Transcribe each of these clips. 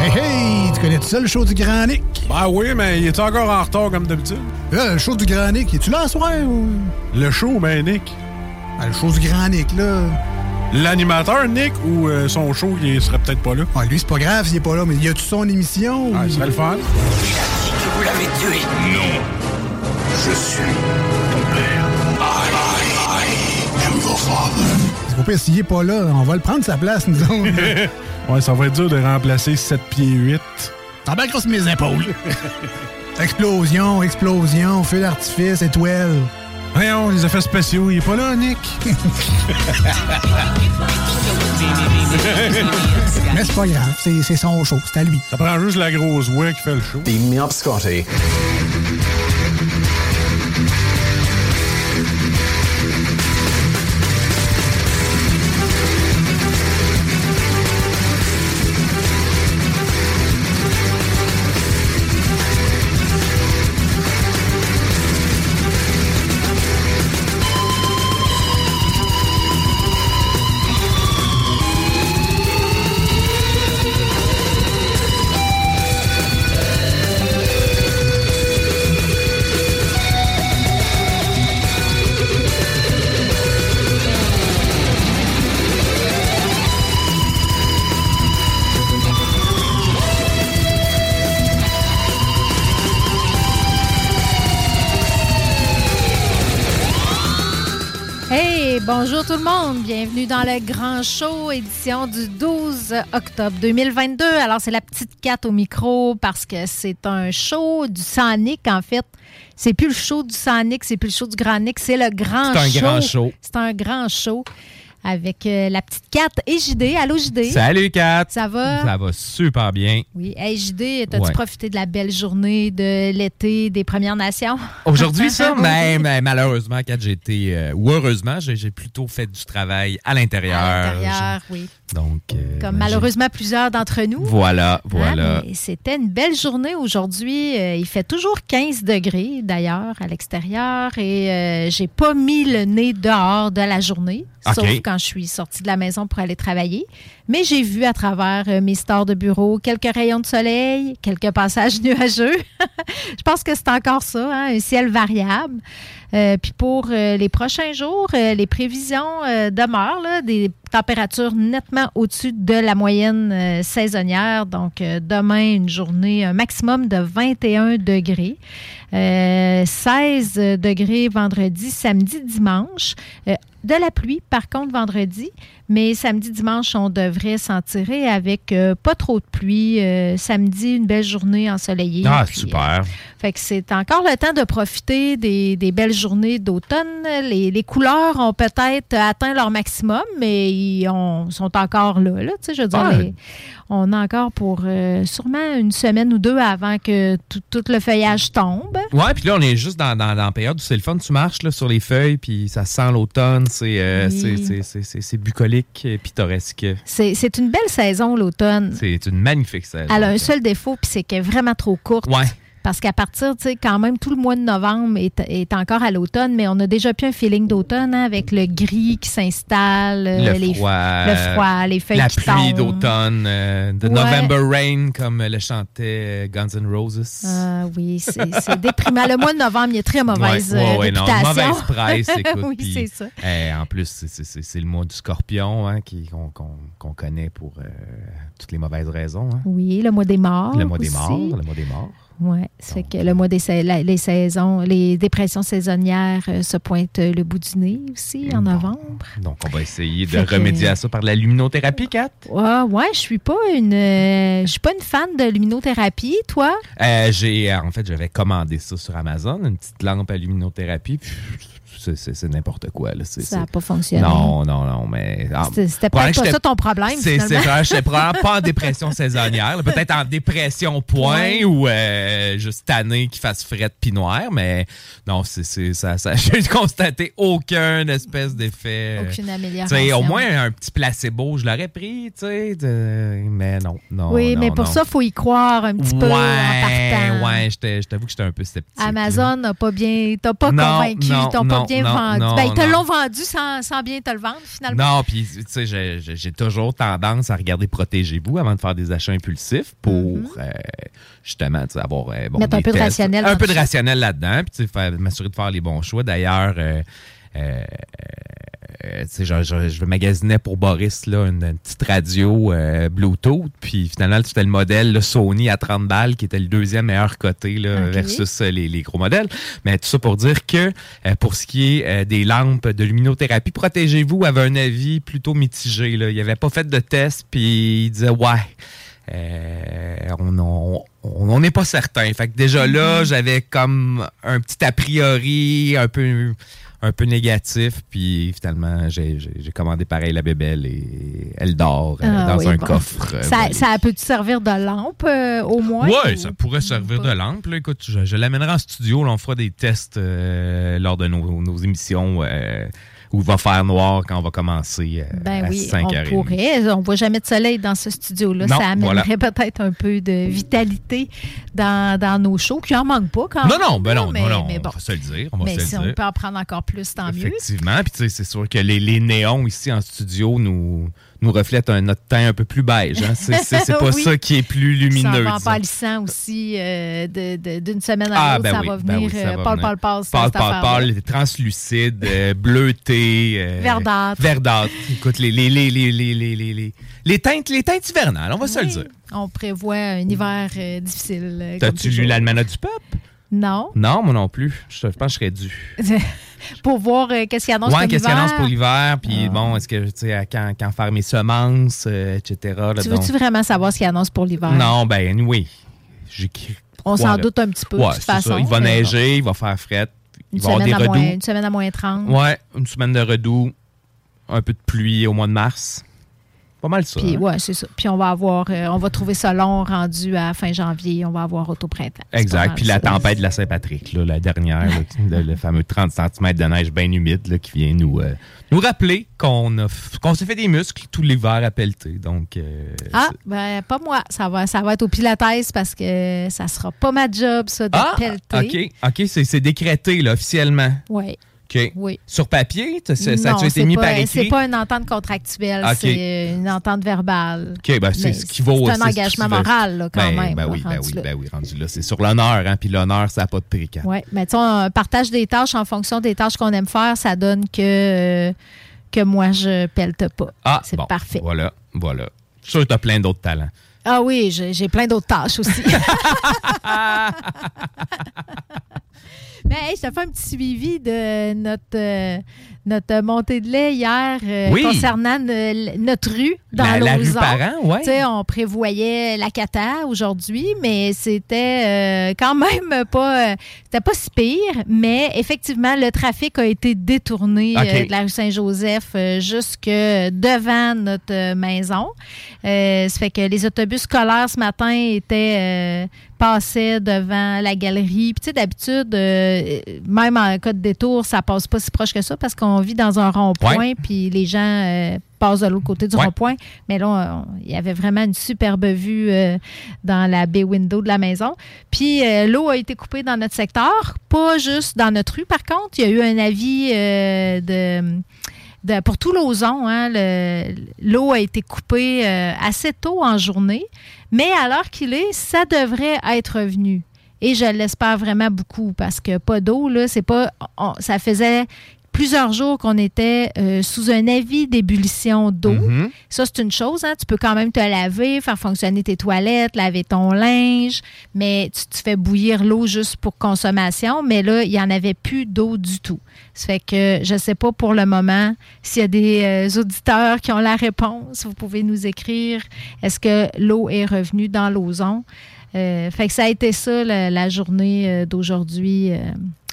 Hey hey, tu connais tout ça le show du Grand Nick? Ben oui, mais il est encore en retard comme d'habitude. Là, le show du Grand Nick, es-tu là à soir ou... Le show, ben Nick. Ah, le show du Grand Nick, là. L'animateur, Nick, ou euh, son show, il serait peut-être pas là? Ah, lui, c'est pas grave s'il est pas là, mais y a-tu son émission? Ah, ou- ce serait le fun. que vous l'avez tué. Non. Je suis ton père. I, I, I am your father. Pas pire, s'il est pas là, on va le prendre sa place, nous autres. Ouais, ça va être dur de remplacer 7 pieds 8. T'embarqueras sur mes épaules. explosion, explosion, feu d'artifice, étoile. Voyons, les effets spéciaux, il est pas là, Nick. Mais c'est pas grave, c'est son show, c'est à lui. Ça prend juste la grosse voix qui fait le show. Me up, Scotty. Bienvenue dans le Grand Show, édition du 12 octobre 2022. Alors, c'est la petite 4 au micro parce que c'est un show du Sonic, en fait. C'est plus le show du Sonic, c'est plus le show du Grand Nick, c'est le grand show. C'est un grand show. C'est un grand show avec euh, la petite 4 et JD. Allô, JD? Salut, Kat. Ça va? Ça va super bien. Oui. Hey, JD, t'as-tu Ouais. profité de la belle journée de l'été des Premières Nations? Aujourd'hui, ça, mais, mais malheureusement, Kat, j'ai été, euh, ou heureusement, j'ai plutôt fait du travail à l'intérieur. À l'intérieur, oui. Donc, euh, Comme ben, malheureusement plusieurs d'entre nous. Voilà, voilà. Ah, C'était une belle journée aujourd'hui. Il fait toujours 15 degrés d'ailleurs à l'extérieur et euh, j'ai pas mis le nez dehors de la journée, OK. sauf quand je suis sortie de la maison pour aller travailler. Mais j'ai vu à travers euh, mes stores de bureau quelques rayons de soleil, quelques passages nuageux. je pense que c'est encore ça, hein, un ciel variable. Euh, Puis pour euh, les prochains jours, euh, les prévisions demeurent des températures nettement au-dessus de la moyenne saisonnière. Donc demain, une journée, un maximum de 21 degrés. Euh, 16 degrés vendredi, samedi, dimanche. De la pluie, par contre, vendredi. Mais samedi, dimanche, on devrait s'en tirer avec euh, pas trop de pluie. Euh, samedi, une belle journée ensoleillée. Ah, Puis, euh, super. fait que c'est encore le temps de profiter des, des belles journées d'automne. Les, les couleurs ont peut-être atteint leur maximum, mais ils ont- sont encore là. là tu sais, je veux dire, Ah. les- on a encore pour sûrement une semaine ou deux avant que tout, tout le feuillage tombe. Ouais, puis là, on est juste dans, dans, dans la période où c'est le fun. Tu marches là, sur les feuilles, puis ça sent l'automne. C'est Oui. c'est- c'est- et pittoresque. Une belle saison, l'automne. C'est une magnifique saison. Elle a un seul défaut, puis c'est qu'elle est vraiment trop courte. Ouais. Parce qu'à partir, tu sais, quand même, tout le mois de novembre est, est encore à l'automne, mais on a déjà plus un feeling d'automne hein, avec le gris qui s'installe, euh, Le les, froid, le froid, les feuilles La qui pluie d'automne, euh, Ouais. November Rain, comme le chantait euh, Guns N' Roses. Ah oui, c'est déprimant. Le mois de novembre, il y a très mauvaise Ouais, non, mauvaise presse, écoute. oui, c'est ça. eh, en plus, c'est- le mois du scorpion hein, qu'on connaît pour euh, toutes les mauvaises raisons. hein. Oui, le mois des morts. le mois des morts, le mois des morts. Oui, ça fait que le mois des la- les saisons, les dépressions saisonnières euh, se pointent euh, le bout du nez aussi en Bon. novembre. Donc, on va essayer de Fait que- remédier à ça par de la luminothérapie, Kat? Ah, ouais, je suis pas une euh, je suis pas une fan de luminothérapie, toi? Euh, j'ai, en fait, j'avais commandé ça sur Amazon, une petite lampe à luminothérapie. puis c'est- n'importe quoi. Là. Ça n'a pas fonctionné. Non, non, non, mais. ah, C'était pas j'étais- ça ton problème, C'est je suis probablement pas en dépression saisonnière, peut-être en dépression point Ouais. ou euh, juste année qui fasse frette puis noir, mais non, c'est ça, ça j'ai constaté aucun espèce d'effet. euh, Aucune amélioration. sais, au moins un petit placebo, je l'aurais pris, tu sais, de- mais non, non. Oui, non, mais pour non. ça, il faut y croire un petit peu en ouais, partant. ouais, j'étais- je t'avoue que j'étais un peu sceptique. Amazon n'a pas bien, t'as pas Non, convaincu, t'as pas non, bien non, vendu. non, ben, ils te l'ont vendu sans, sans bien te le vendre, finalement. Non, puis tu sais, j'ai- toujours tendance à regarder Protégez-vous avant de faire des achats impulsifs pour euh, justement avoir euh, bon. Mettre un peu de rationnel Un peu de rationnel là-dedans, puis tu sais, m'assurer de faire les bons choix. D'ailleurs, euh, euh, euh, tu sais, je, je, je magasinais pour Boris là, une, une petite radio euh, Bluetooth, puis finalement, c'était le modèle le Sony à 30 balles qui était le deuxième meilleur coté là, versus euh, les, les gros modèles. Mais tout ça pour dire que euh, pour ce qui est euh, des lampes de luminothérapie, Protégez-vous avait un avis plutôt mitigé. Là. Il avait pas fait de test, puis il disait ouais. euh, on on- on- on n'est pas certain. Fait que déjà là, j'avais comme un petit a priori un peu un peu négatif, puis finalement, j'ai commandé pareil la bébelle et elle dort euh, Ah dans oui, un bon. coffre. euh, Ça, ça peut-tu servir de lampe euh, au moins? Ouais, ou- ça pourrait servir de lampe. là. Écoute, je, je l'amènerai en studio. là, on fera des tests euh, lors de nos, nos émissions euh, où il va faire noir quand on va commencer euh, Ben à oui, 5h30. on pourrait. On voit jamais de soleil dans ce studio-là. Ça amènerait voilà. peut-être un peu de vitalité dans, dans nos shows, qui en manque pas quand Non, même. non, ben non, mais, non, mais on bon. va se le dire. On va Mais se le si dire. on peut en prendre encore plus, tant mieux. Effectivement. Puis tu sais, c'est sûr que les, les néons ici en studio nous, nous reflète un, notre teint un peu plus beige. Hein? C'est pas ça qui est plus lumineux. Ça en pâlissant aussi euh, d'une semaine à ah, l'autre, ben ça, va ben venir, oui, ça euh, va pâle, pâle, pâle, pâle. Pâle, translucide, euh, bleuté. Euh, verdâtre. Verdâtre. Écoute, les, les, les, les, les, les, les, teintes, les teintes hivernales, on va se le dire. On prévoit un hiver euh, difficile. T'as-tu lu l'almanach du peuple? Non? Non, moi non plus. Je pense que je serais dû. pour voir euh, qu'est-ce qu'il annonce Ouais, pour qu'est-ce qu'il l'hiver. annonce pour l'hiver? Puis Ah. bon, est-ce que, tu sais, quand, quand faire mes semences, euh, etc. là, Tu veux-tu vraiment savoir ce qu'il annonce pour l'hiver? Non, ben oui. On s'en doute un petit peu, Ouais, de toute c'est façon. ça. Il va neiger, il va faire fret. Une il va avoir des moins, redoux. une semaine à moins 30. Ouais, une semaine de redoux, un peu de pluie au mois de mars. Pas mal ça. Puis, hein? ouais, c'est ça. Puis on va avoir, euh, on va trouver ça long rendu à fin janvier. On va avoir auto printemps. Exact. Puis la tempête de la Saint-Patrick, la dernière, là, le, le fameux 30 cm de neige bien humide là, qui vient nous, euh, nous rappeler qu'on qu'on s'est fait des muscles tout l'hiver à pelleter. Donc, euh, Ah, ben pas moi. Ça va, ça va être au pilates parce que ça sera pas ma job, ça, de ah pelleter. OK, OK, c'est c'est décrété là, officiellement. Oui, OK. oui. Sur papier, ça, ça Non, a été mis pas- par écrit? C'est pas une entente contractuelle, c'est une entente verbale. OK, ben, c'est ce qui vaut. C'est un engagement moral, là, quand ben, même. Ben oui, ben oui, ben oui, rendu là. C'est sur l'honneur, hein, puis l'honneur, ça n'a pas de prix. Oui, mais tu sais, on partage des tâches en fonction des tâches qu'on aime faire, ça donne que, euh, que moi, je pelte pas. Ah, C'est bon, parfait. Voilà, voilà. Je suis sûr que tu as plein d'autres talents. Ah oui, j'ai plein d'autres tâches aussi. Mais hey, je te fais un petit suivi de notre, euh, notre montée de lait hier euh, Oui. concernant notre rue dans la, la rue. Parent, ouais. On prévoyait la cata aujourd'hui, mais c'était euh, quand même pas, c'était pas si pire. Mais effectivement, le trafic a été détourné de la rue Saint-Joseph jusque devant notre maison. Ça fait que les autobus scolaires ce matin étaient passaient devant la galerie. Puis tu sais, d'habitude, euh, même en cas de détour, ça passe pas si proche que ça parce qu'on vit dans un rond-point, puis les gens euh, passes de l'autre côté du Ouais. rond-point. Mais là, il y avait vraiment une superbe vue euh, dans la baie window de la maison. Puis l'eau a été coupée dans notre secteur, pas juste dans notre rue, par contre. Il y a eu un avis de, pour tout l'ozon. Hein, le- l'eau a été coupée euh, assez tôt en journée. Mais à l'heure qu'il est, ça devrait être revenu. Et je l'espère vraiment beaucoup parce que pas d'eau, là, c'est pas. ça faisait plusieurs jours qu'on était euh, sous un avis d'ébullition d'eau. Mhm. Ça, c'est une chose. Hein? Tu peux quand même te laver, faire fonctionner tes toilettes, laver ton linge, mais tu, tu fais bouillir l'eau juste pour consommation. Mais là, il n'y en avait plus d'eau du tout. Ça fait que je ne sais pas pour le moment s'il y a des euh, auditeurs qui ont la réponse. Vous pouvez nous écrire. Est-ce que l'eau est revenue dans l'ozon? Euh, fait que ça a été ça la, la journée euh, d'aujourd'hui.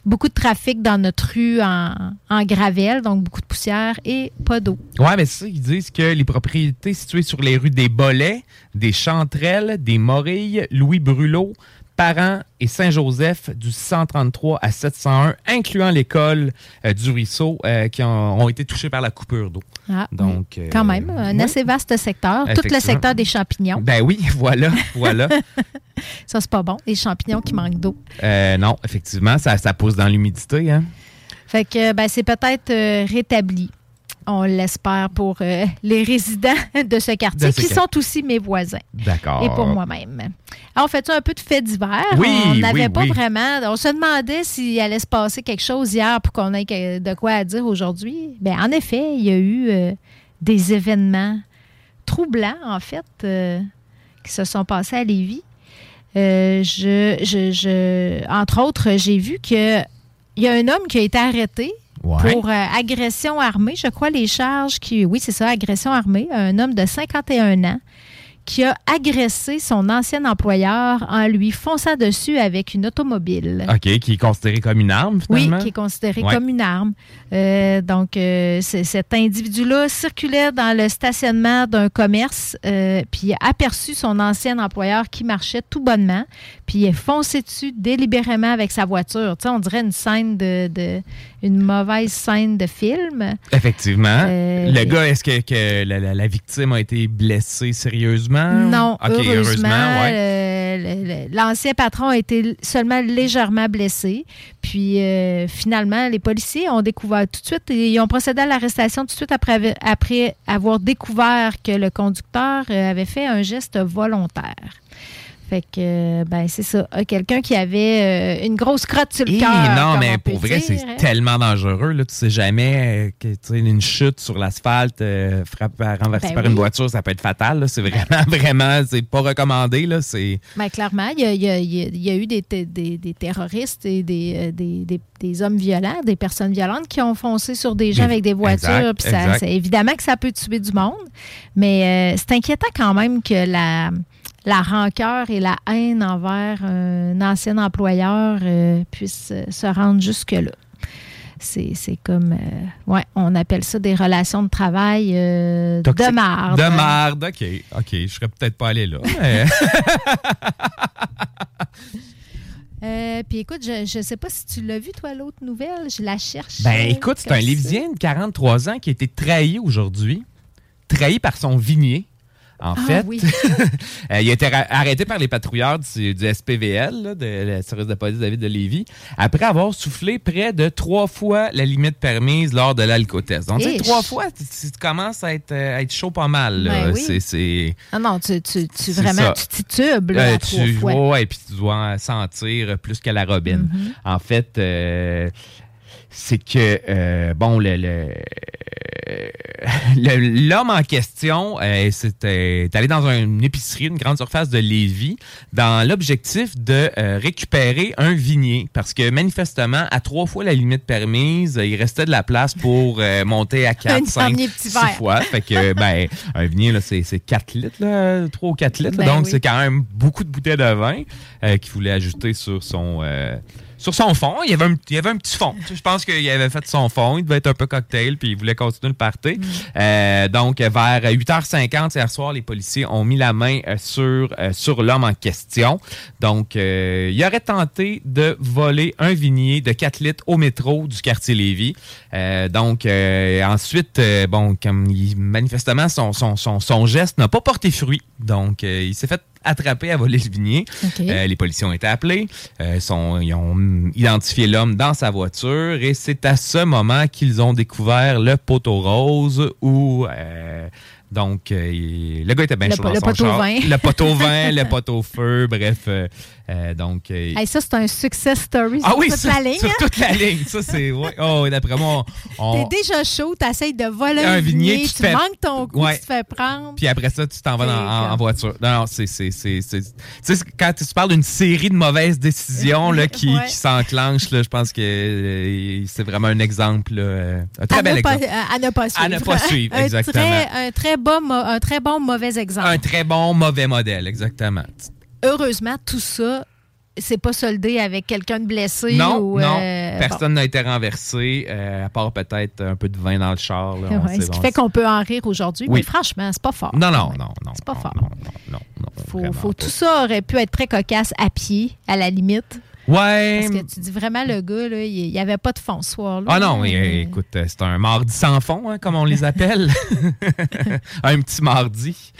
Euh, beaucoup de trafic dans notre rue en, en gravel, donc beaucoup de poussière et pas d'eau. Ouais, mais ça, ils disent que les propriétés situées sur les rues des Bolets, des Chanterelles, des Morilles, Louis Brulot, Parent et Saint-Joseph du 133 à 701, incluant l'école euh, du Ruisseau, euh, qui ont, ont été touchés par la coupure d'eau. Ah, Donc, euh, Quand même, un oui. assez vaste secteur. Tout le secteur des champignons. Ben oui, voilà, voilà. Ça, c'est pas bon. Les champignons qui manquent d'eau. Euh, non, effectivement, ça, ça pousse dans l'humidité. Hein? Fait que ben, c'est peut-être euh, rétabli. On l'espère pour euh, les résidents de ce quartier, De ce qui sont aussi mes voisins. D'accord. Et pour moi-même. Alors, on fait un peu de fait divers? Oui, on n'avait oui, pas oui. vraiment. On se demandait s'il allait se passer quelque chose hier pour qu'on ait de quoi à dire aujourd'hui. Bien, en effet, il y a eu des événements troublants, en fait, qui se sont passés à Lévis. Euh, je, je, je- entre autres, j'ai vu que il y a un homme qui a été arrêté Ouais. pour euh, agression armée. Je crois les charges qui. Oui, c'est ça, agression armée. Un homme de 51 ans qui a agressé son ancien employeur en lui fonçant dessus avec une automobile. OK, qui est considéré comme une arme, Oui, finalement? qui est considéré Ouais. comme une arme. Euh, donc, euh, cet individu-là circulait dans le stationnement d'un commerce, euh, puis a aperçu son ancien employeur qui marchait tout bonnement, puis il est foncé dessus délibérément avec sa voiture. Tu sais, on dirait une scène de, de- une mauvaise scène de film. Effectivement. Euh, le gars, est-ce que, que la, la- la victime a été blessée sérieusement? Non, heureusement, ouais. euh, l'ancien patron a été seulement légèrement blessé. Puis euh, finalement, les policiers ont découvert tout de suite, et ils ont procédé à l'arrestation tout de suite après, après avoir découvert que le conducteur euh, avait fait un geste volontaire. Fait que, ben, c'est ça. Euh, Quelqu'un qui avait euh, une grosse crotte sur le cœur. non, mais pour vrai, c'est hein. tellement dangereux. Là. Tu sais jamais euh, que tu sais, une chute sur l'asphalte euh, frappée, renversée Ben par oui. une voiture, ça peut être fatal. C'est vraiment, vraiment, c'est pas recommandé. Là. Ben, clairement, il y a, y y eu des, te- des- des terroristes et des, hommes violents, des personnes violentes qui ont foncé sur des gens avec des voitures. exact, ça- évidemment que ça peut tuer du monde, mais euh, c'est inquiétant quand même que la, la rancœur et la haine envers un ancien employeur euh, puissent euh, se rendre jusque-là. C'est c'est comme, euh, ouais, on appelle ça des relations de travail euh, de marde. De marde, OK. OK, je serais peut-être pas allé là. mais- Euh, puis écoute, je ne sais pas si tu l'as vu, toi, l'autre nouvelle. Je la cherche. ben écoute, c'est un. Lévisien de 43 ans qui a été trahi aujourd'hui. Trahi par son vignier. En Ah, fait, oui. Euh, il a été arrêté par les patrouilleurs du, du SPVL, là, de la service de police David de Lévis, après avoir soufflé près de trois fois la limite permise lors de l'alcotest. Donc, tu sais, Ish. trois fois, tu, commences à être, euh, à être chaud pas mal. Ben oui. C'est-. Ah non, tu, tu, tu C'est vraiment, ça. tu titubes là, Euh, trois tu, fois. ouais, puis tu dois sentir plus que la robine. Mhm. En fait, euh, c'est que, euh, bon, le, le- le- l'homme en question euh, c'était- est allé dans une épicerie, une grande surface de Lévis, dans l'objectif de euh, récupérer un vignier. Parce que manifestement, à trois fois la limite permise, il restait de la place pour euh, monter à Un 4, 5, dernier petit 6 verre. fois. Fait que, ben, un vignier, là, c'est, c'est 4 litres, là, 3 ou 4 litres. Ben donc, oui. c'est quand même beaucoup de bouteilles de vin euh, qu'il voulait ajouter sur son, euh, sur son fond. Il y avait un, il y avait un petit fond. Je pense qu'il avait fait son fond. Il devait être un peu cocktail, puis il voulait continuer le party. Euh, donc, vers 8h50 hier soir, les policiers ont mis la main euh, sur, euh, sur l'homme en question. Donc, euh, il aurait tenté de voler un vignier de 4 litres au métro du quartier Lévis. Euh, donc, ensuite, bon, comme il- manifestement, son, son, son, son geste n'a pas porté fruit. Donc, il s'est fait attraper à voler le vignier. Euh, les policiers ont été appelés. Euh, sont, ils ont identifié l'homme dans sa voiture et c'est à ce moment qu'ils ont découvert le poteau rose où. euh, donc, euh, le gars était bien chaud dans son poteau char. vin. Le poteau vin, le poteau feu, bref. euh, euh, donc, euh, Hey, ça, c'est un success story ah sur oui, toute sur, la ligne. sur hein? toute la ligne. Ça, c'est. ouais. Oh, d'après moi, on. T'es déjà chaud, t'essayes de voler Un un vignier, tu tu, fais- manques ton coup, Ouais. tu te fais prendre. Puis après ça, tu t'en vas dans- en, voiture. Non, non, c'est. Tu sais, quand tu parles d'une série de mauvaises décisions là, qui, Ouais. qui s'enclenchent, je pense que euh, c'est vraiment un exemple. là, un très à, bel pas, exemple. à ne pas suivre. À ne pas suivre, un exactement. Très, un, très bon, un très bon mauvais exemple. Un très bon mauvais modèle, exactement. Heureusement, tout ça, c'est pas soldé avec quelqu'un de blessé. Non, ou, non, euh, personne n'a été renversé, euh, à part peut-être un peu de vin dans le char. là, Ouais, ce qui fait qu'on peut en rire aujourd'hui. Oui. Mais franchement, c'est pas fort. Non, non, non, non. C'est pas non, fort. Non, non, non, non, Faut, faut- tout ça aurait pu être très cocasse à pied, à la limite. Ouais. Parce que tu dis vraiment, le gars, là, il n'y avait pas de fond ce soir-là. Ah non, mais, Euh, écoute, euh, c'est un mardi sans fond, hein, comme on les appelle. un petit mardi.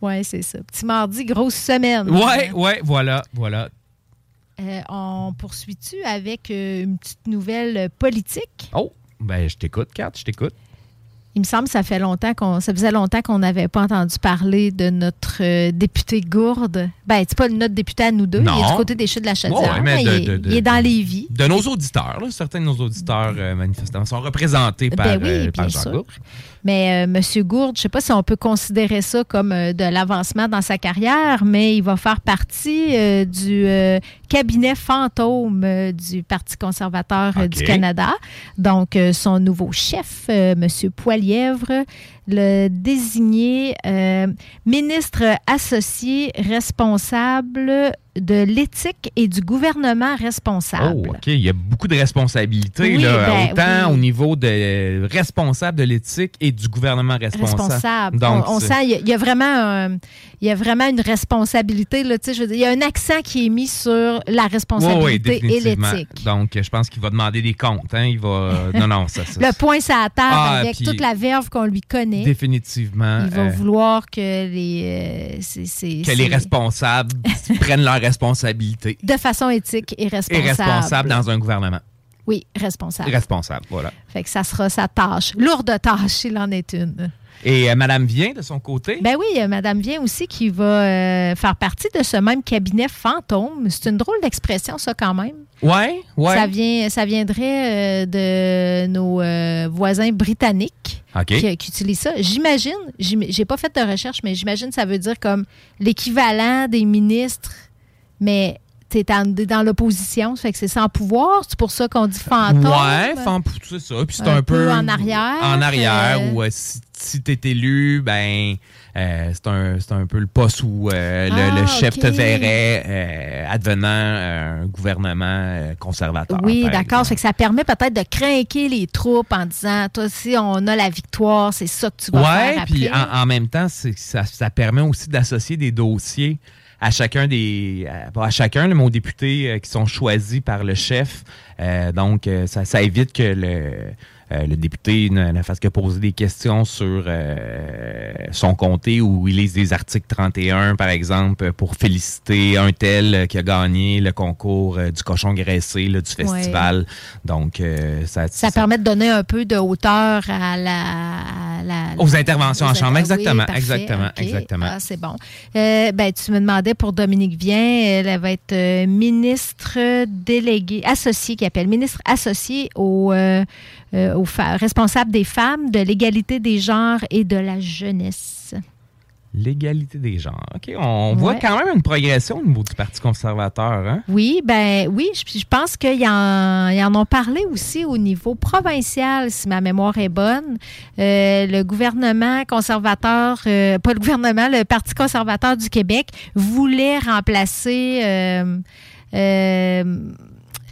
Ouais, c'est ça. Petit mardi, grosse semaine. Ouais, ouais, voilà, voilà. Euh, on poursuit-tu avec euh, une petite nouvelle politique? Oh, ben je t'écoute, Kat, je t'écoute. Il me semble que ça fait longtemps qu'on ça faisait longtemps qu'on n'avait pas entendu parler de notre euh, député Gourde. Ben, c'est pas notre député à nous deux, Non. il est du côté des chutes de la Chaudière. Ouais, mais de- il, est- de- de- il est dans les vies. De nos auditeurs, là, certains de nos auditeurs, euh, manifestement, sont représentés par, Ben oui, euh, par Jean sûr. Gourde. Mais euh, M. Gourde, je ne sais pas si on peut considérer ça comme euh, de l'avancement dans sa carrière, mais il va faire partie euh, du euh, cabinet fantôme du Parti conservateur du. Canada. Donc, euh, son nouveau chef, euh, M. Poilièvre, le désigné euh, ministre associé responsable de l'éthique et du gouvernement responsable. Oh, OK. Il y a beaucoup de responsabilités, Oui, là, ben, autant oui. au niveau de responsable de l'éthique et du gouvernement responsable. responsable. Donc, on on sent, il y a- il y, a vraiment un- il y a vraiment une responsabilité. Là, tu sais, je veux dire, il y a un accent qui est mis sur la Oui, responsabilité et l'éthique. Donc, je pense qu'il va demander des comptes. Hein? Il va... non, non, ça, ça Le point sur la table Ah, avec puis- toute la verve qu'on lui connaît. Définitivement. Il va euh, vouloir que les, euh, que les responsables prennent leurs responsabilités. de façon éthique et Et responsable. dans un gouvernement. Oui, responsable. Responsable, voilà. Fait que ça sera sa tâche. Lourde tâche, il en est une. Et euh, Madame Vient, de son côté, Ben oui, il y a Madame Vient aussi qui va euh, faire partie de ce même cabinet fantôme. C'est une drôle d'expression, ça, quand même. ouais, ouais. Ça, vient, ça viendrait de nos voisins britanniques Qui, qui utilisent ça. J'imagine, j'im- j'ai pas fait de recherche, mais j'imagine que ça veut dire comme l'équivalent des ministres, mais t'es dans l'opposition, ça fait que c'est sans pouvoir. C'est pour ça qu'on dit fantôme. Ouais, c'est ça. Puis c'est Un un, peu en arrière, En arrière, euh, où euh, si, si t'es élu, ben, euh, c'est un, c'est un peu le poste où euh, le, Ah, le chef te verrait euh, advenant euh, un gouvernement euh, Oui, conservateur. par d'accord. que ça permet peut-être de craquer les troupes en disant, toi, si on a la victoire, c'est ça que tu vas Ouais, faire puis après. en, en même temps, ça, ça permet aussi d'associer des dossiers à chacun des à, chacun mais aux députés euh, qui sont choisis par le chef. Euh, donc, euh, ça, ça évite que le le député ne, ne fasse que poser des questions sur euh, son comté où il lise des articles 31, par exemple, pour féliciter un tel euh, qui a gagné le concours euh, du cochon graissé là, du festival. Donc, euh, ça, Ça permet de donner un peu de hauteur à la. à la- Aux interventions en chambre, exactement, exactement, exactement. Ah, c'est bon. Euh, ben, tu me demandais pour Dominique Vien, elle, va être euh, ministre déléguée, associée, qui appelle ministre associée au, euh, euh, aux fa- responsable des femmes, de l'égalité des genres et de la jeunesse. L'égalité des genres. OK, on voit quand même une progression au niveau du Parti conservateur. Hein? Oui, ben oui, je, je pense qu'ils en, ils en ont parlé aussi au niveau provincial, si ma mémoire est bonne. Euh, le gouvernement conservateur, euh, pas le gouvernement, le Parti conservateur du Québec voulait remplacer euh,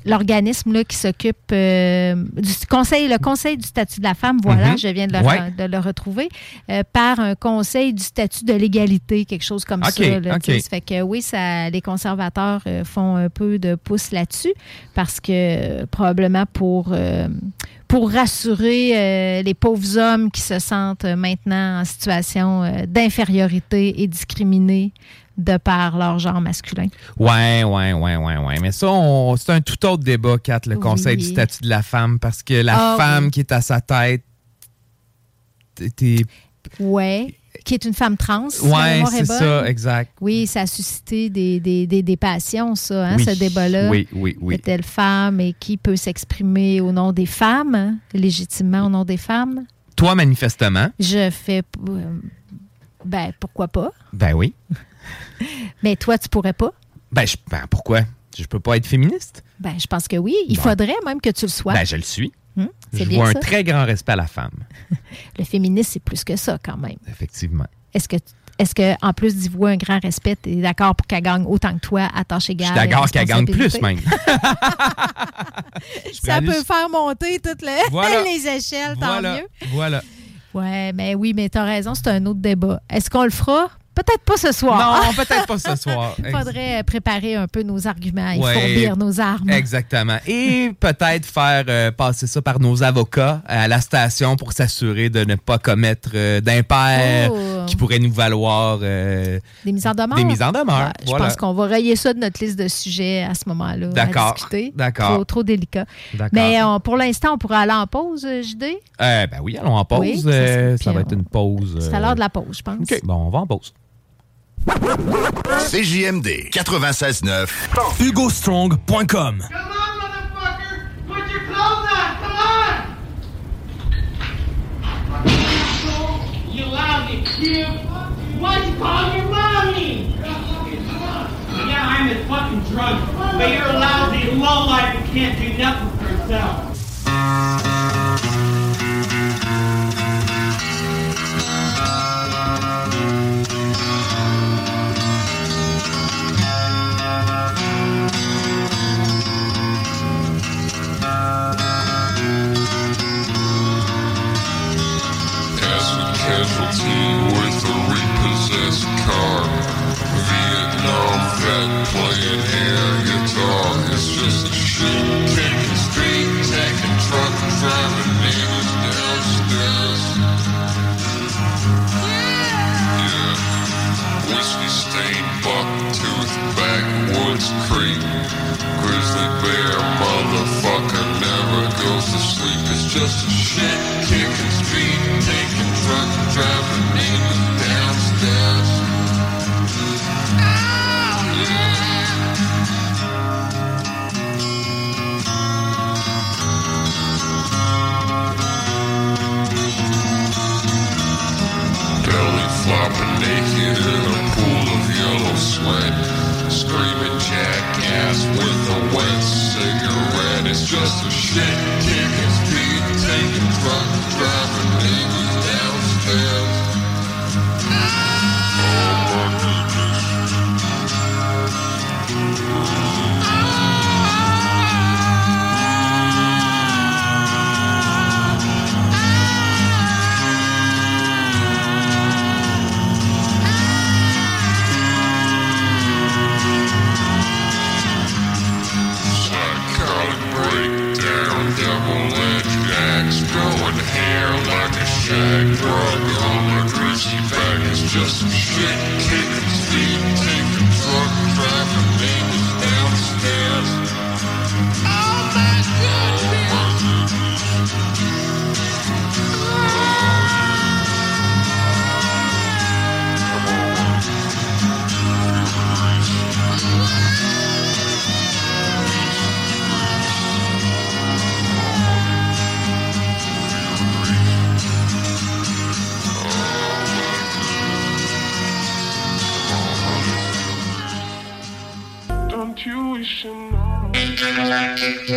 l'organisme qui s'occupe euh, du conseil, le conseil du statut de la femme, voilà, Mhm. je viens de le, Ouais. de le retrouver, euh, par un conseil du statut de l'égalité, quelque chose comme ça. là, fait que oui, ça, les conservateurs euh, font un peu de pouce là-dessus parce que probablement pour, pour rassurer euh, les pauvres hommes qui se sentent euh, maintenant en situation euh, d'infériorité et discriminés de par leur genre masculin. Ouais, ouais, ouais, ouais, ouais. Mais ça, c'est un tout autre débat, Kat, le Oui. conseil du statut de la femme, parce que la Ah, femme oui. qui est à sa tête, t'es- Ouais. Qui est une femme trans. est c'est ça, exact. Oui, ça a suscité des, des, des, des passions, ça, hein, Oui. ce débat-là. Oui, oui, oui. Est-elle femme et qui peut s'exprimer au nom des femmes, hein, légitimement au nom des femmes? Toi, manifestement, Je fais. euh, ben, pourquoi pas? ben oui. Mais toi, tu pourrais pas? Ben, je- ben, pourquoi? Je peux pas être féministe? Ben, je pense que oui. Il Bon. faudrait même que tu le sois. Ben, je le suis. Hum, c'est Je vois un très grand respect à la femme, Le féminisme, c'est plus que ça, quand même. effectivement. Est-ce que, est-ce que en plus d'y voir un grand respect, tu es d'accord pour qu'elle gagne autant que toi à tâche Je égale? suis d'accord qu'elle gagne plus, même. Je Ça peut faire monter toutes les, Voilà. les échelles, tant Voilà, mieux. voilà. Ouais, mais oui, mais t'as raison, c'est un autre débat. Est-ce qu'on le fera? Peut-être pas ce soir. Non, peut-être pas ce soir. Il faudrait euh, préparer un peu nos arguments et Ouais. fourbir nos armes. Exactement. Et peut-être faire euh, passer ça par nos avocats à la station pour s'assurer de ne pas commettre euh, d'impair Oh. qui pourrait nous valoir euh, Des mises en demeure? des mises en demeure. Ouais, je pense qu'on va rayer ça de notre liste de sujets à ce moment-là. D'accord, d'accord. Trop, trop délicat. Mais pour l'instant, on pourrait aller en pause, JD. Ben oui, allons en pause. Oui, ça, ça, va être une pause. C'est à l'heure de la pause, je pense. OK, bon, on va en pause. CJMD 96.9. HugoStrong.com Come on, motherfucker! Put your clothes on! Come on! You lousy kid! Why'd you call your mommy? Yeah, I'm a fucking drunk, but you're a lousy lowlife who can't do nothing for herself. Breakdown, double-edged axe, growing hair like a shag rug on a greasy back. It's just some shit kicking, speed taking, truck driving niggas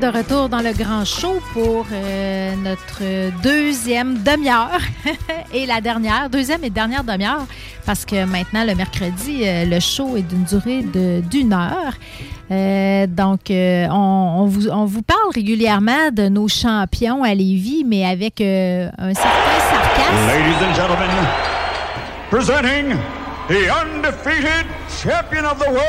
de retour dans le grand show pour euh, notre deuxième demi-heure et la dernière, deuxième et dernière demi-heure, parce que maintenant, le mercredi, euh, le show est d'une durée d'une heure. Euh, donc, on, vous, on, vous, parle régulièrement de nos champions à Lévis, mais avec un certain sarcasme. Ladies and gentlemen, presenting the undefeated champion of the world!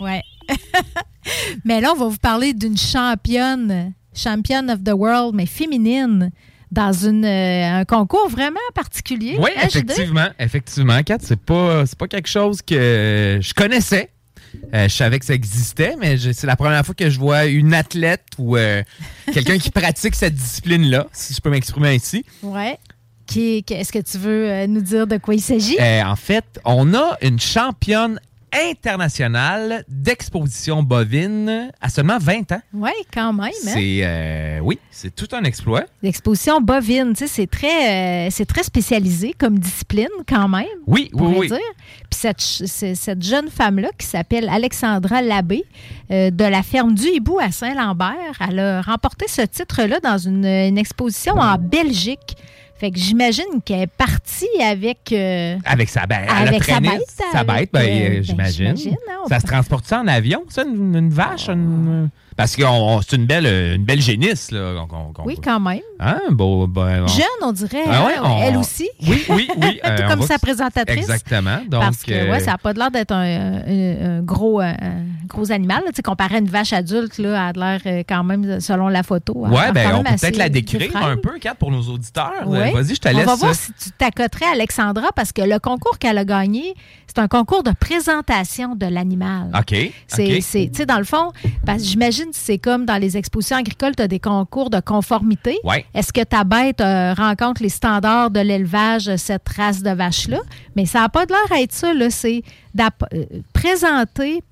Ouais. mais là, on va vous parler d'une championne, championne of the world, mais féminine dans euh, un concours vraiment particulier. Oui, hein, effectivement, effectivement, Kat, c'est pas, pas quelque chose que je connaissais. Euh, je savais que ça existait, mais c'est la première fois que je vois une athlète ou euh, quelqu'un qui pratique cette discipline-là, si je peux m'exprimer ainsi. Ouais. Qu Est-ce que tu veux nous dire de quoi il s'agit? en fait, on a une championne international d'exposition bovine à seulement 20 ans. Oui, quand même. hein? C'est euh, oui, c'est tout un exploit. L'exposition bovine, tu sais, c'est très, euh, c'est très spécialisé comme discipline quand même. Oui, oui, oui. dire. Puis cette, cette jeune femme-là qui s'appelle Alexandra Labbé euh, de la ferme du Hibou à Saint-Lambert, elle a remporté ce titre-là dans une, une exposition en Belgique. Fait que j'imagine qu'elle est partie avec. euh, Avec sa bête. Elle a Avec sa bête, Sa avec, bête, ben, euh, euh, ben, j'imagine. hein, ça se transporte ça en avion, ça, une, une vache? une- Parce que c'est une belle, une belle génisse, là. oui, quand même. Hein? Bon, ben, on- Jeune, on dirait. Ah ouais, hein, Elle aussi. Oui, oui, oui. Tout euh, comme sa présentatrice. Exactement. Donc, Parce que ouais, ça n'a pas l'air d'être un, un- un gros, un gros animal. Tu sais, comparé à une vache adulte, là, elle a l'air quand même, selon la photo. l'air ben, on peut peut-être la décrire un peu, Kat, pour nos auditeurs. Oui. Vas-y, je te laisse. On va voir si tu t'accoterais Alexandra parce que le concours qu'elle a gagné, c'est un concours de présentation de l'animal. OK. C'est, OK. c'est- tu sais, dans le fond, parce que j'imagine que c'est comme dans les expositions agricoles, tu as des concours de conformité. Ouais. Est-ce que ta bête euh, rencontre les standards de l'élevage de cette race de vache-là? Mais ça n'a pas de l'air à être ça, là. C'est euh, présenter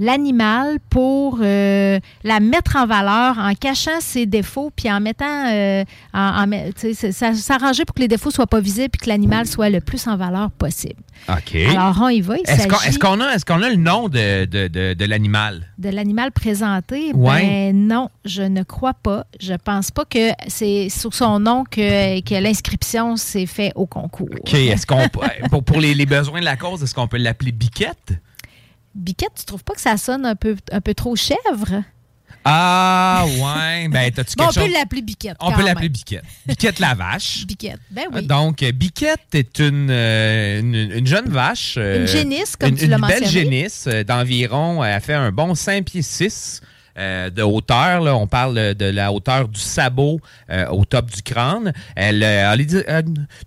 l'animal pour euh, la mettre en valeur en cachant ses défauts puis en mettant euh, en, en s'arranger pour que les défauts soient pas visibles puis que l'animal soit le plus en valeur possible. OK. Alors on y va, Est-ce qu'on, est-ce qu'on a, est-ce qu'on a le nom de, de, l'animal? de l'animal présenté? Ouais. Ben non, je ne crois pas. Je pense pas que c'est sur son nom que, que l'inscription s'est faite au concours. OK. Est-ce qu'on, pour, pour les, les besoins de la cause, est-ce qu'on peut l'appeler Biquette? Biquette, tu trouves pas que ça sonne un peu, un peu trop chèvre? Ah, ouais. Ben, t'as-tu Bon, on quelque peut chose? l'appeler Biquette. On peut l'appeler. Biquette. Biquette la vache. Biquette. Ben oui. Donc, euh, Biquette est une, euh, une, une jeune vache. euh, Une génisse, comme une- tu l'as Une belle mentionné. génisse euh, d'environ, elle fait un bon 5 pieds 6 euh, de hauteur. Là. On parle de la hauteur du sabot euh, au top du crâne. Elle euh, a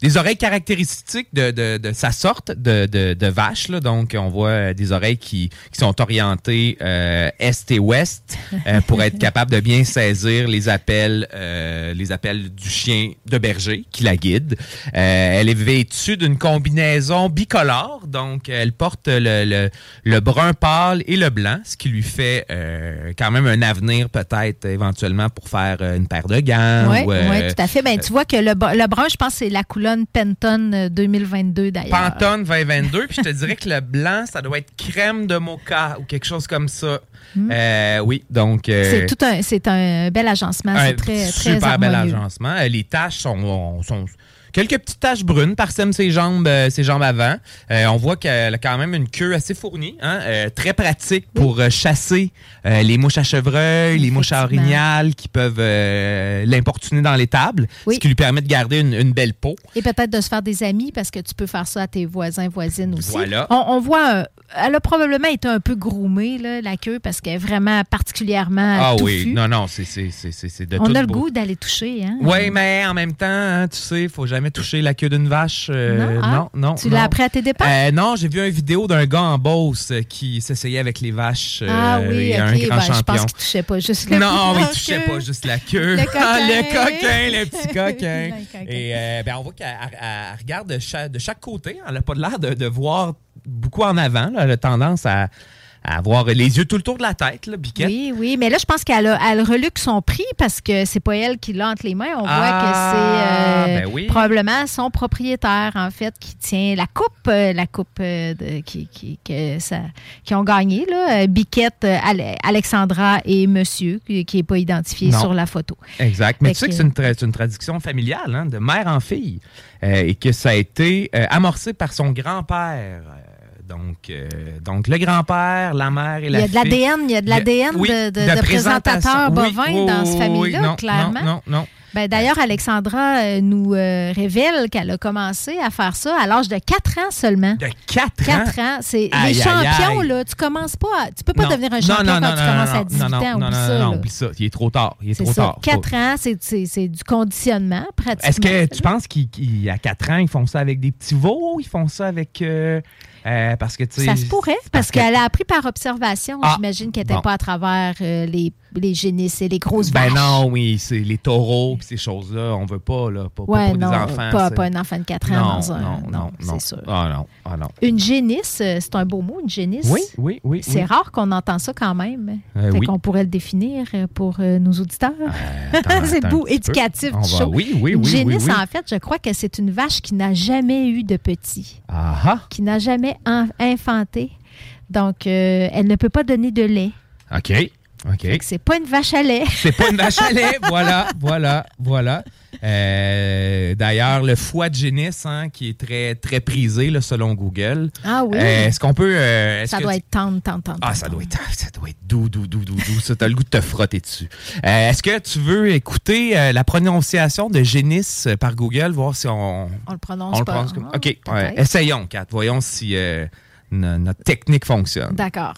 des oreilles caractéristiques de, de- de sa sorte de, de- de vache. Là. Donc, on voit des oreilles qui, qui sont orientées euh, est et ouest euh, pour être capable de bien saisir les appels, euh, les appels du chien de berger qui la guide. Euh, elle est vêtue d'une combinaison bicolore, donc elle porte le, le- le brun pâle et le blanc, ce qui lui fait euh, quand même un avenir peut-être éventuellement pour faire euh, une paire de gants. Oui, ou, euh, tout à fait. Ben, tu vois que le, le brun, je pense, c'est la coulonne Penton euh, 2022 d'ailleurs. Pantone 2022, puis je te dirais que le blanc, ça doit être crème de mocha ou quelque chose comme ça. Euh, oui, donc... euh, Hmm. C'est tout un, c'est un bel agencement. un C'est très, très super bel agencement. Les taches sont, sont- quelques petites taches brunes parsèment ses jambes, euh, ses jambes avant. Euh, on voit qu'elle a quand même une queue assez fournie, hein, euh, très pratique pour euh, chasser euh, les mouches à chevreuil, les mouches à orignal qui peuvent euh, l'importuner dans les tables, Oui. ce qui lui permet de garder une, une belle peau. Et peut-être de se faire des amis parce que tu peux faire ça à tes voisins, voisines aussi. Voilà. On, on voit, euh, elle a probablement été un peu groomée, là, la queue, parce qu'elle est vraiment particulièrement Ah touffue. oui, non, non, c'est c'est- c'est- c'est- c'est de On a le goût d'aller toucher, hein? Oui, mais en même temps, hein, tu sais, il faut jamais toucher la queue d'une vache. euh, Non, ah, non, non. tu l'as appris à tes dépens? Euh, non, j'ai vu une vidéo d'un gars en Beauce euh, qui s'essayait avec les vaches. euh, ah oui, OK. un grand ben, je pense qu'il touchait pas juste le non, il la touchait queue. pas juste la queue. Le Ah, coquin. le coquin, le petit coquin. Le coquin. Et ben, on voit qu'elle elle- elle regarde de chaque, de chaque côté. Elle n'a pas l'air de, de voir beaucoup en avant. là. Elle a tendance à, à avoir les yeux tout le tour de la tête, là, Biquette. Oui, oui, mais là, je pense qu'elle elle reluque son prix parce que c'est pas elle qui l'a entre les mains. On Ah, voit que c'est euh, ben oui. probablement son propriétaire, en fait, qui tient la coupe, euh, la coupe euh, de- qui, qui, que ça, qui ont gagné, là. Biquette, Ale- Alexandra et Monsieur, qui n'est pas identifié Non. sur la photo. Exact. Mais Fait tu sais que que- c'est une, tra- une tradition familiale, hein, de mère en fille, euh, et que ça a été euh, amorcé par son grand-père. Donc, euh, donc, le grand-père, la mère et Il la y a de fille. l'ADN, il y a de l'ADN de, de, de de présentateurs présentation. Oui, bovins oui, dans cette oui, famille-là, non, clairement. Non, non, non. Ben, D'ailleurs, Alexandra euh, nous euh, révèle qu'elle a commencé à faire ça à l'âge de 4 ans seulement. De 4 ans? 4 ans. C'est les champions, aïe. là, tu commences pas à- Tu peux pas Non. devenir un champion non, quand non, tu non, commences non, à 18 non, ans. non, oublie non, ça, non, oublie ça. Il est trop tard. Il est trop ça. tard. Faut- 4 ans, c'est- du conditionnement, pratiquement. Est-ce que tu penses qu'à 4 ans, ils font ça avec des petits veaux? Ils font ça avec... euh, euh, parce que. Ça se pourrait, parce que- qu'elle a appris par observation. Ah, J'imagine qu'elle n'était bon. pas à travers euh, les, les génisses et les grosses Ben vaches. non, oui, c'est les taureaux ces choses-là, on veut pas, là. Pas, pas Ouais, pour non, des enfants. pas, pas un enfant de 4 ans non, dans un. non, non, non. c'est sûr. Ah non, ah non. Une génisse, euh, c'est un beau mot, une génisse. Oui, oui, oui. C'est oui. rare qu'on entend ça quand même. Euh, fait oui. qu'on pourrait le définir euh, pour euh, nos auditeurs. c'est peu. éducatif du va- show. oui, oui, Une génisse, en fait, je crois que c'est une vache qui n'a jamais eu de petit, Ah ah. qui n'a jamais en- infanté. Donc, euh, elle ne peut pas donner de lait. OK. C'est pas une vache à lait. C'est pas une vache à lait. Voilà, voilà, voilà. Euh, D'ailleurs, le foie de génisse, hein, qui est très, très prisé là, selon Google. Ah oui. Euh, Est-ce qu'on peut. euh, ça que doit tu- être tendre, tendre, tendre. Ah, ça doit être, ça doit être doux, doux, doux, doux, doux. Ça, t'as le goût de te frotter dessus. Est-ce que tu veux écouter la prononciation de génisse par Google, voir si on, On le prononce on le pas. prononce comme. Ah, OK, ouais, essayons, Kat. Voyons si no- notre technique fonctionne. D'accord.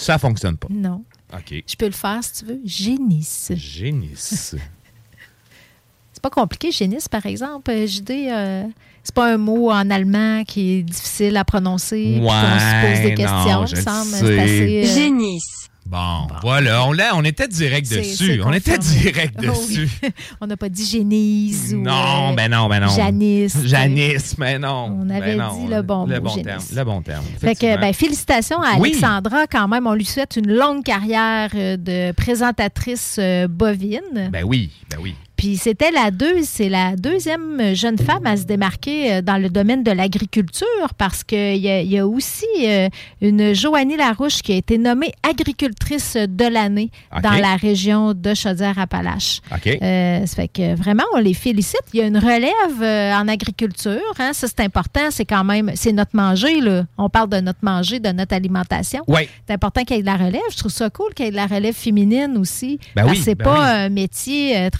Ça fonctionne pas. Non. OK. Je peux le faire si tu veux. Génisse. Génisse. C'est pas compliqué, génisse, par exemple. Euh, JD, euh, c'est pas un mot en allemand qui est difficile à prononcer. qu'on se pose Ouais, des questions, non, il me je semble. assez, euh, Génisse. Bon, voilà, on, était direct dessus. On était direct Oh oui. dessus. On n'a pas dit génisse ou. Non, euh, ben non, ben non. Janice. Janice, mais non. On avait Ben non, dit le bon le bon Génisse. terme. Le bon terme. Fait que, ben, félicitations à Oui. Alexandra, quand même. On lui souhaite une longue carrière euh, de présentatrice euh, bovine. Ben oui, ben oui. Puis c'était la deux, c'est la deuxième jeune femme à se démarquer euh, dans le domaine de l'agriculture parce qu'il y, a- il y a aussi euh, une Joanie Larouche qui a été nommée agricultrice de l'année dans la région de Chaudière-Appalaches. OK. Euh, ça fait que vraiment, on les félicite. Il y a une relève euh, en agriculture. hein. Ça, c'est important. C'est quand même, c'est notre manger. Là. On parle de notre manger, de notre alimentation. Oui. C'est important qu'il y ait de la relève. Je trouve ça cool qu'il y ait de la relève féminine aussi. Ben Parce oui, c'est ben pas oui. un métier euh,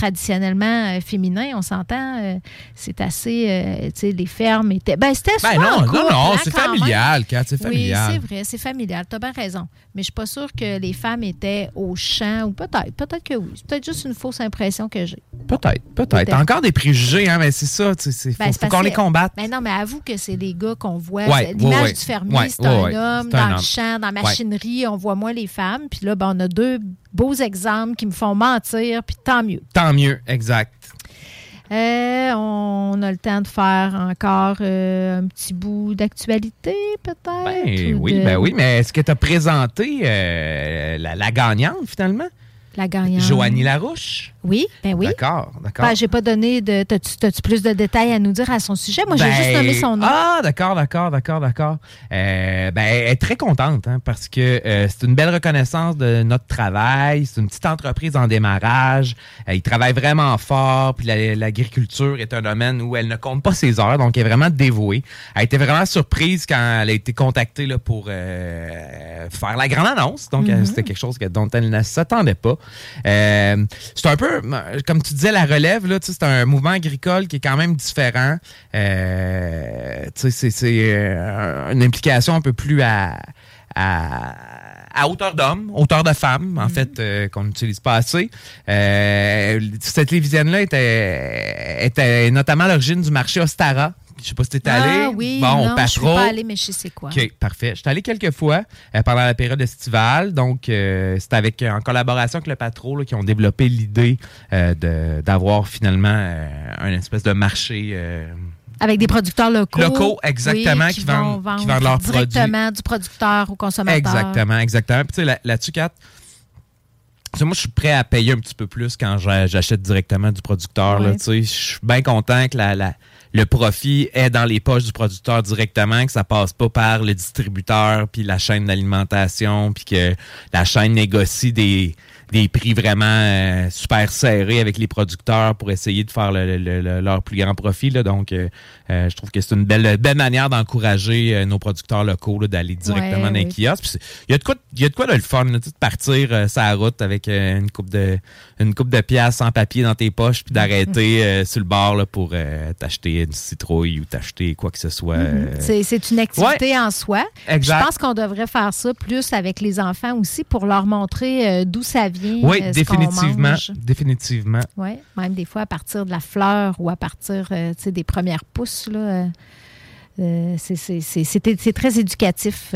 traditionnellement euh, féminin. On s'entend. euh, c'est assez. euh, tu sais, les fermes étaient. Ben, c'était Ben non, non, non, hein, c'est familial, Kat, c'est Oui, familial. c'est vrai, c'est familial. Tu as bien raison. Mais je suis pas sûre que les femmes étaient au champ, ou peut-être, peut-être que oui. C'est peut-être juste une fausse impression que j'ai. Peut-être, peut-être. Peut-être. Encore des préjugés, hein, mais c'est ça. tu sais, Ben, faut, faut qu'on les combatte. Ben non, mais avoue que c'est les gars qu'on voit. Ouais, L'image ouais, du fermier, Ouais, c'est un homme un dans le champ, dans la machinerie, on voit moins les femmes. Puis là, ben, on a deux beaux exemples qui me font mentir, puis tant mieux. Tant mieux, exact. Euh, on a le temps de faire encore euh, un petit bout d'actualité, peut-être? Ben ou oui, de- ben oui, mais est-ce que tu as présenté euh, la, la gagnante, finalement? La gagnante. Joanie Larouche? Oui, ben oui. D'accord, d'accord. Ben, j'ai pas donné de. T'as-tu plus de détails à nous dire à son sujet? Moi, j'ai Ben, juste nommé son nom. Ah, d'accord, d'accord, d'accord, d'accord. Euh, ben, elle est très contente hein, parce que euh, c'est une belle reconnaissance de notre travail. C'est une petite entreprise en démarrage. Euh, ils travaillent vraiment fort. Puis la- l'agriculture est un domaine où elle ne compte pas ses heures, donc elle est vraiment dévouée. Elle a été vraiment surprise quand elle a été contactée là, pour euh, faire la grande annonce. Donc, Mhm. euh, c'était quelque chose dont elle ne s'attendait pas. C'est un peu, comme tu disais, la relève, là, c'est un mouvement agricole qui est quand même différent. Euh, c'est- c'est euh, une implication un peu plus à, à, à hauteur d'homme, hauteur de femme, en fait, euh, qu'on n'utilise pas assez. Euh, cette télévision-là était, était notamment à l'origine du marché Ostara. Je sais pas si t'es allé. Ah oui, bon, non, je suis pas allée, mais je sais quoi. OK, parfait. Je suis allé quelques fois euh, pendant la période estivale. Donc, euh, c'est avec en collaboration avec le Patro là, qui ont développé l'idée euh, d'avoir finalement euh, un espèce de marché. euh, Avec des producteurs locaux. Locaux, exactement, oui, qui vont vendent- qui vendre vendent leurs produits. directement du producteur au consommateur. Exactement, exactement. Puis tu sais, là- là-dessus, Kat, tu sais, moi, je suis prêt à payer un petit peu plus quand j'a- j'achète directement du producteur. Ouais. tu sais. Je suis bien content que la, la- le profit est dans les poches du producteur directement, que ça passe pas par le distributeur, puis la chaîne d'alimentation, puis que la chaîne négocie des, des prix vraiment euh, super serrés avec les producteurs pour essayer de faire le- le- le- leur plus grand profit. Là. Donc, euh, euh, je trouve que c'est une belle, belle manière d'encourager euh, nos producteurs locaux là, d'aller directement Ouais, dans les oui. kiosques. Il y, a de quoi, il y a de quoi de le fun, là, de partir euh, sa route avec euh, une coupe de une coupe de pièces sans papier dans tes poches, puis d'arrêter euh, sur le bar là, pour euh, t'acheter une citrouille ou t'acheter quoi que ce soit. euh, C'est c'est une activité en soi. Exact. Je pense qu'on devrait faire ça plus avec les enfants aussi pour leur montrer euh, d'où ça vient. Oui, euh, ce définitivement. mange. Définitivement. Oui, même des fois à partir de la fleur ou à partir euh, des premières pousses là, euh, c'est- c'est c'est- très éducatif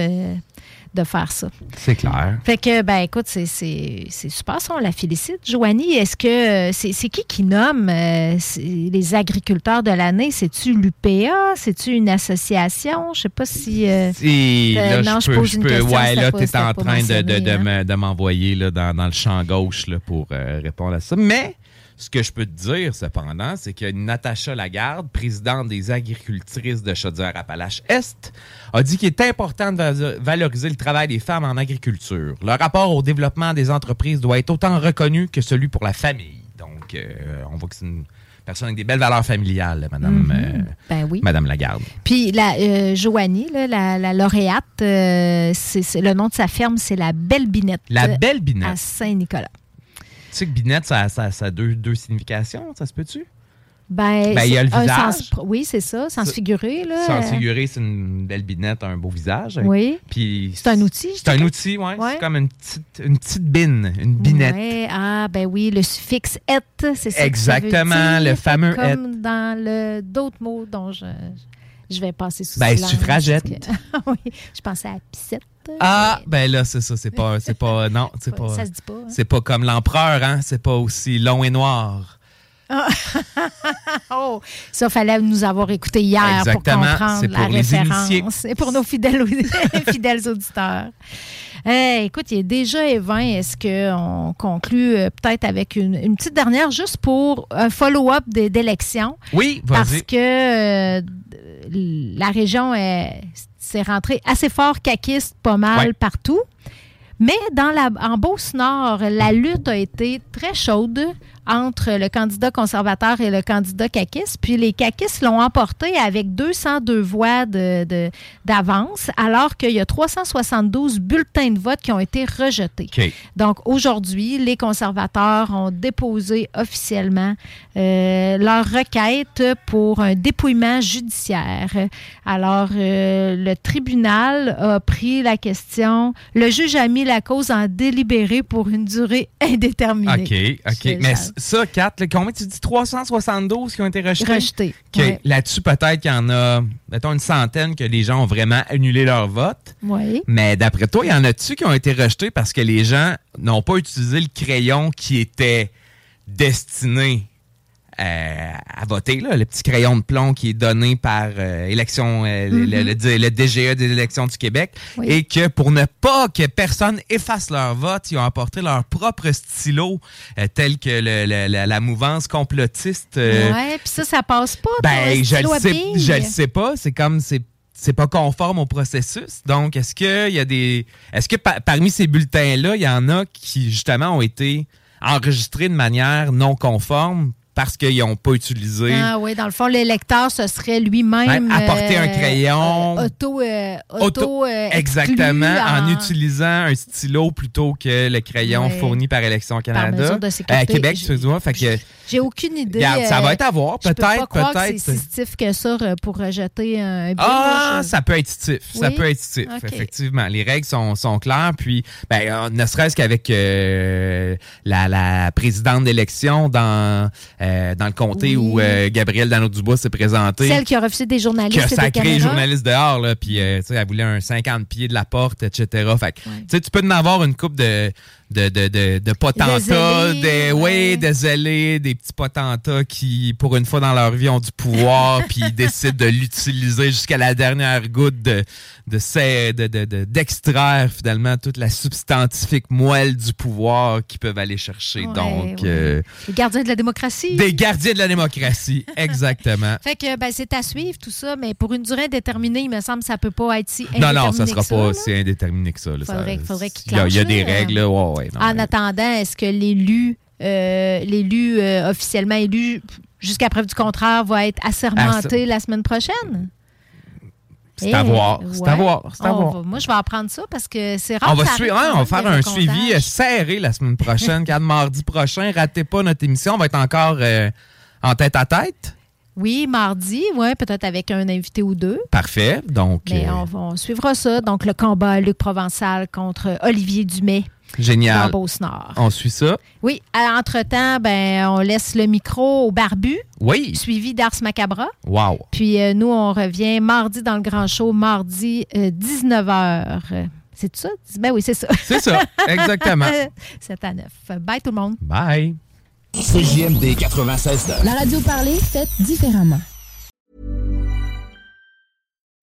de faire ça. C'est clair. Fait que, ben écoute, c'est- c'est c'est super ça, on la félicite. Joanie, est-ce que euh, c'est c'est qui qui nomme euh, les agriculteurs de l'année? C'est-tu l'UPA? C'est-tu une association? Je sais pas si... euh, Et euh, là, non, je peux, pose je une peux- question, ouais, là, tu es en train de, de, mentionné, de hein. de m'envoyer là, dans, dans le champ gauche là, pour répondre à ça. Mais ce que je peux te dire, cependant, c'est que Natacha Lagarde, présidente des agricultrices de Chaudière-Appalaches-Est, a dit qu'il est important de va- valoriser le travail des femmes en agriculture. Le rapport au développement des entreprises doit être autant reconnu que celui pour la famille. Donc, euh, on voit que c'est une personne avec des belles valeurs familiales, Madame, Mhm. euh, Ben oui. Madame Lagarde. Puis la euh, Joanie, là, la, la lauréate, euh, le nom de sa ferme, c'est la Belle Binette. La Belle Binette. À Saint-Nicolas. Tu sais que binette, ça, ça, ça a deux, deux significations, ça se peut-tu? Ben, Ben, il y a le visage. sens oui, c'est ça, sans se figurer. Là. Sans figurer, c'est une belle binette, un beau visage. Oui. Puis C'est un outil. C'est un outil, oui. Ouais. C'est comme une petite, une petite bine, une binette. Ouais, ah, ben oui, le suffixe et, c'est ça. que Exactement, ça veut dire. le fameux Comme dans d'autres mots dont je, je vais passer sous Ben, silence, suffragette. parce que- oui, je pensais à Pissette. Ah, ben là, c'est ça. C'est pas, c'est pas, non, c'est pas. Ça se dit pas, hein. C'est pas comme l'empereur, hein. C'est pas aussi long et noir. Ah. oh, ça fallait nous avoir écouté hier Exactement, pour comprendre c'est la pour les référence. initiés. Et pour nos fidèles, fidèles auditeurs. Eh, écoute, il est déjà et 20. Est-ce qu'on conclut euh, peut-être avec une, une petite dernière juste pour un follow-up d'élections? Oui, Parce vas-y. que euh, la région est- s'est rentrée assez fort caquiste pas mal Ouais. partout. Mais dans la, en Beauce-Nord, la lutte a été très chaude entre le candidat conservateur et le candidat caquiste. Puis les caquistes l'ont emporté avec 202 voix de- de- d'avance, alors qu'il y a 372 bulletins de vote qui ont été rejetés. Donc aujourd'hui, les conservateurs ont déposé officiellement euh, leur requête pour un dépouillement judiciaire. Alors euh, le tribunal a pris la question, le juge a mis la cause en délibéré pour une durée indéterminée. OK, OK. Mais ça. ça, 4, combien tu dis? 372 qui ont été rejetés? Rejetés, ouais. Là-dessus, peut-être qu'il y en a, mettons, une centaine que les gens ont vraiment annulé leur vote. Oui. Mais d'après toi, il y en a-tu qui ont été rejetés parce que les gens n'ont pas utilisé le crayon qui était destiné euh, à voter, là, le petit crayon de plomb qui est donné par euh, élection, euh, le- le, le- le DGE des élections du Québec, Oui. et que pour ne pas que personne efface leur vote, ils ont apporté leur propre stylo, euh, tel que le- la, la mouvance complotiste. ouais, puis ça, ça passe pas. ben, je le sais, je le sais pas. C'est comme c'est c'est pas conforme au processus. Donc, est-ce que il y a des est-ce que pa- parmi ces bulletins là, il y en a qui justement ont été enregistrés de manière non conforme parce qu'ils n'ont pas utilisé Ah oui, dans le fond, l'électeur, ce serait lui-même. Ouais, apporter un euh, crayon. euh, auto. euh, auto, euh, Exactement, en... utilisant un stylo plutôt que le crayon Ouais. fourni par Élection Canada. mesure de sécurité. À Québec, Je- excuse-moi. Fait que, J'ai aucune idée. Regarde, ça va euh, être à voir. Peut-être, peut-être. c'est si stiff que ça euh, pour rejeter un. Ah, ça peut être stiff. Ça peut être stiff, effectivement. Les règles sont, sont claires. Puis, ben, euh, ne serait-ce qu'avec euh, la, la présidente d'élection dans, euh, dans le comté Oui. où euh, Gabriel Dano-Dubois s'est présenté. Celle qui a refusé des qui journalistes a et des sacré caméras. journalistes dehors, là, puis tu sais, elle voulait un 50 pieds de la porte, etc. Fait que, tu sais, tu peux en avoir une coupe de, de, de, de, de potentats, des, oui, des zélés, des petits potentats qui, pour une fois dans leur vie, ont du pouvoir, puis ils décident de l'utiliser jusqu'à la dernière goutte de, de, ces- de, de- d'extraire finalement toute la substantifique moelle du pouvoir qu'ils peuvent aller chercher. Ouais, Donc, ouais. euh, Les gardiens de la démocratie. des gardiens de la démocratie, exactement. Fait que ben, c'est à suivre tout ça, mais pour une durée déterminée, il me semble que ça peut pas être si Non, non, ça indéterminé sera que ça, pas là. aussi indéterminé que ça. là. Faudrait- Ça- faudrait qu'il il y a- y des règles, là. Ouais, ouais, non, en attendant, est-ce que l'élu, euh, l'élu euh, officiellement élu, jusqu'à preuve du contraire, va être assermenté la semaine prochaine? C'est Eh, à voir. C'est à voir. C'est à voir. va- moi, je vais apprendre ça parce que c'est rare. On va, suivre, hein, on va faire un suivi euh, serré la semaine prochaine, car mardi prochain, ratez pas notre émission. On va être encore euh, en tête à tête. Oui, mardi, ouais, peut-être avec un invité ou deux. Parfait. Donc, Mais euh, on, va- on suivra ça. Donc, le combat Luc Provençal contre Olivier Dumais. Génial. Beauce-Nord. On suit ça. Oui, à- entre-temps, ben, on laisse le micro au barbu, Oui. suivi d'Ars Macabra. Wow. Puis euh, nous, on revient mardi dans le Grand Show, mardi 19h. C'est ça? Ben oui, c'est ça. C'est ça, exactement. 7 à 9. Bye tout le monde. Bye. CJMD 96 La radio parlée, faite différemment.